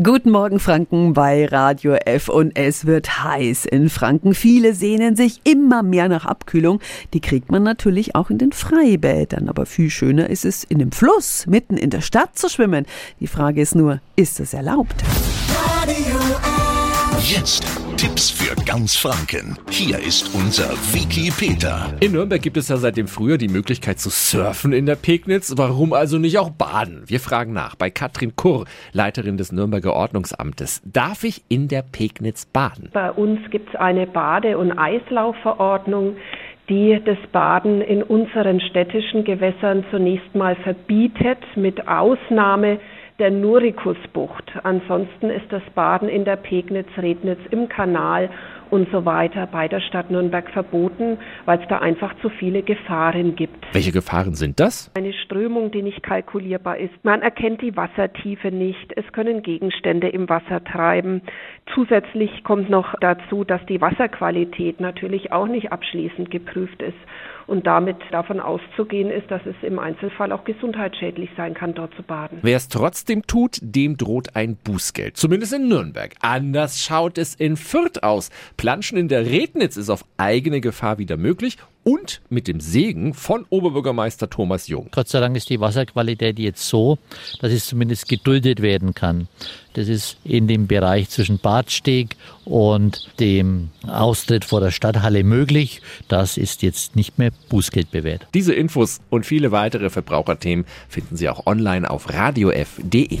Guten Morgen Franken bei Radio F und es wird heiß in Franken. Viele sehnen sich immer mehr nach Abkühlung. Die kriegt man natürlich auch in den Freibädern. Aber viel schöner ist es, in dem Fluss mitten in der Stadt zu schwimmen. Die Frage ist nur, ist das erlaubt? Radio F. Jetzt Tipps für ganz Franken. Hier ist unser Wiki Peter. In Nürnberg gibt es ja seit dem Frühjahr die Möglichkeit zu surfen in der Pegnitz. Warum also nicht auch baden? Wir fragen nach bei Katrin Kurr, Leiterin des Nürnberger Ordnungsamtes. Darf ich in der Pegnitz baden? Bei uns gibt es eine Bade- und Eislaufverordnung die das Baden in unseren städtischen Gewässern zunächst mal verbietet, mit Ausnahme der Nurikusbucht. Ansonsten ist das Baden in der Pegnitz, Rednitz, im Kanal und so weiter bei der Stadt Nürnberg verboten, weil es da einfach zu viele Gefahren gibt. Welche Gefahren sind das? Eine Strömung, die nicht kalkulierbar ist. Man erkennt die Wassertiefe nicht. Es können Gegenstände im Wasser treiben. Zusätzlich kommt noch dazu, dass die Wasserqualität natürlich auch nicht abschließend geprüft ist und damit davon auszugehen ist, dass es im Einzelfall auch gesundheitsschädlich sein kann, dort zu baden. Wer es trotzdem tut, dem droht ein Bußgeld. Zumindest in Nürnberg. Anders schaut es in Fürth aus. Planschen in der Rednitz ist auf eigene Gefahr wieder möglich und mit dem Segen von Oberbürgermeister Thomas Jung. Gott sei Dank ist die Wasserqualität jetzt so, dass es zumindest geduldet werden kann. Das ist in dem Bereich zwischen Badsteg und dem Austritt vor der Stadthalle möglich. Das ist jetzt nicht mehr Bußgeld bewährt. Diese Infos und viele weitere Verbraucherthemen finden Sie auch online auf radiof.de.